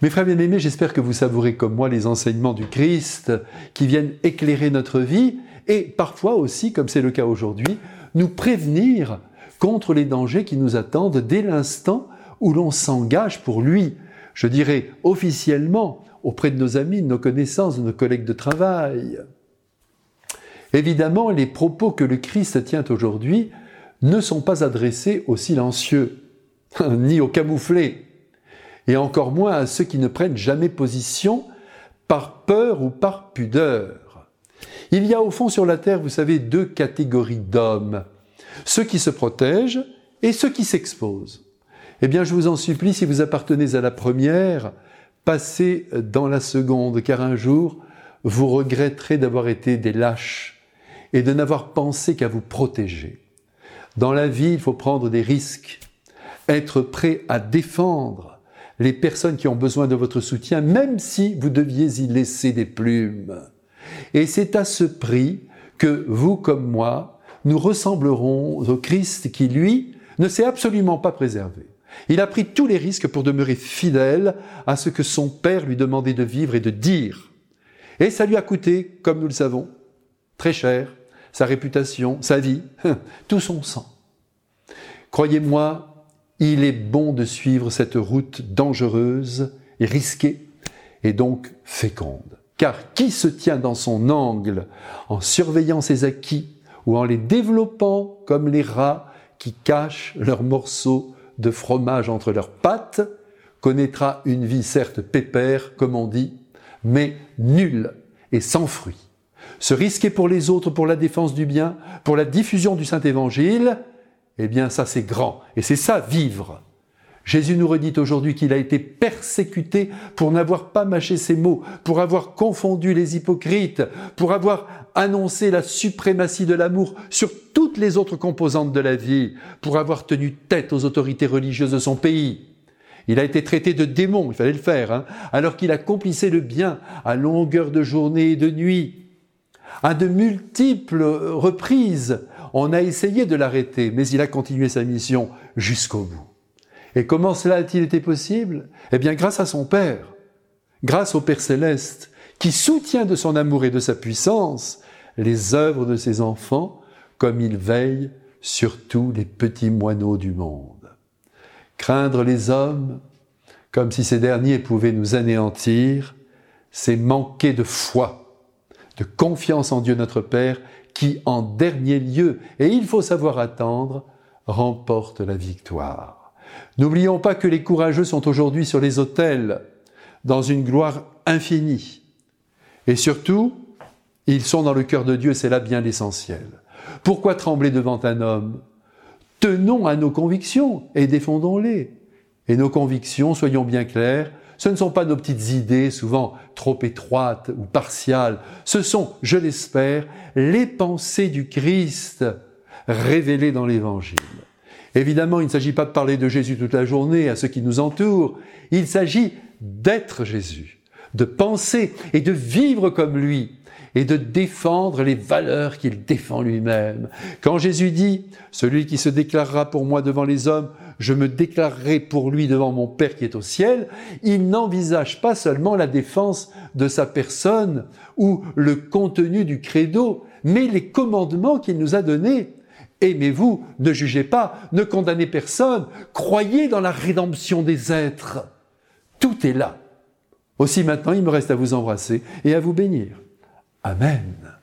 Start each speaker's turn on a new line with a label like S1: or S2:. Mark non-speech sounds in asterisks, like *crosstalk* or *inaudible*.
S1: Mes frères bien-aimés, j'espère que vous savourez comme moi les enseignements du Christ qui viennent éclairer notre vie et parfois aussi, comme c'est le cas aujourd'hui, nous prévenir contre les dangers qui nous attendent dès l'instant où l'on s'engage pour lui, je dirais officiellement, auprès de nos amis, de nos connaissances, de nos collègues de travail. Évidemment, les propos que le Christ tient aujourd'hui ne sont pas adressés aux silencieux, *laughs* ni aux camouflés, et encore moins à ceux qui ne prennent jamais position par peur ou par pudeur. Il y a au fond sur la terre, vous savez, deux catégories d'hommes, ceux qui se protègent et ceux qui s'exposent. Eh bien, je vous en supplie, si vous appartenez à la première, passez dans la seconde, car un jour, vous regretterez d'avoir été des lâches et de n'avoir pensé qu'à vous protéger. Dans la vie, il faut prendre des risques, être prêt à défendre, les personnes qui ont besoin de votre soutien, même si vous deviez y laisser des plumes. Et c'est à ce prix que vous comme moi, nous ressemblerons au Christ qui, lui, ne s'est absolument pas préservé. Il a pris tous les risques pour demeurer fidèle à ce que son Père lui demandait de vivre et de dire. Et ça lui a coûté, comme nous le savons, très cher, sa réputation, sa vie, *laughs* tout son sang. Croyez-moi, il est bon de suivre cette route dangereuse et risquée et donc féconde. Car qui se tient dans son angle en surveillant ses acquis ou en les développant comme les rats qui cachent leurs morceaux de fromage entre leurs pattes, connaîtra une vie certes pépère, comme on dit, mais nulle et sans fruit. Se risquer pour les autres, pour la défense du bien, pour la diffusion du Saint-Évangile, eh bien ça c'est grand. Et c'est ça, vivre. Jésus nous redit aujourd'hui qu'il a été persécuté pour n'avoir pas mâché ses mots, pour avoir confondu les hypocrites, pour avoir annoncé la suprématie de l'amour sur toutes les autres composantes de la vie, pour avoir tenu tête aux autorités religieuses de son pays. Il a été traité de démon, il fallait le faire, hein, alors qu'il accomplissait le bien à longueur de journée et de nuit. À de multiples reprises, on a essayé de l'arrêter, mais il a continué sa mission jusqu'au bout. Et comment cela a-t-il été possible? Eh bien, grâce à son Père, grâce au Père céleste, qui soutient de son amour et de sa puissance les œuvres de ses enfants, comme il veille sur tous les petits moineaux du monde. Craindre les hommes, comme si ces derniers pouvaient nous anéantir, c'est manquer de foi, de confiance en Dieu notre Père qui, en dernier lieu, et il faut savoir attendre, remporte la victoire. N'oublions pas que les courageux sont aujourd'hui sur les autels, dans une gloire infinie. Et surtout, ils sont dans le cœur de Dieu, c'est là bien l'essentiel. Pourquoi trembler devant un homme? Tenons à nos convictions et défendons-les. Et nos convictions, soyons bien clairs, ce ne sont pas nos petites idées, souvent trop étroites ou partiales. Ce sont, je l'espère, les pensées du Christ révélées dans l'Évangile. Évidemment, il ne s'agit pas de parler de Jésus toute la journée à ceux qui nous entourent. Il s'agit d'être Jésus, de penser et de vivre comme lui et de défendre les valeurs qu'il défend lui-même. Quand Jésus dit, celui qui se déclarera pour moi devant les hommes, je me déclarerai pour lui devant mon Père qui est au ciel, il n'envisage pas seulement la défense de sa personne ou le contenu du credo, mais les commandements qu'il nous a donnés. Aimez-vous, ne jugez pas, ne condamnez personne, croyez dans la rédemption des êtres. Tout est là. Aussi maintenant, il me reste à vous embrasser et à vous bénir. Amen.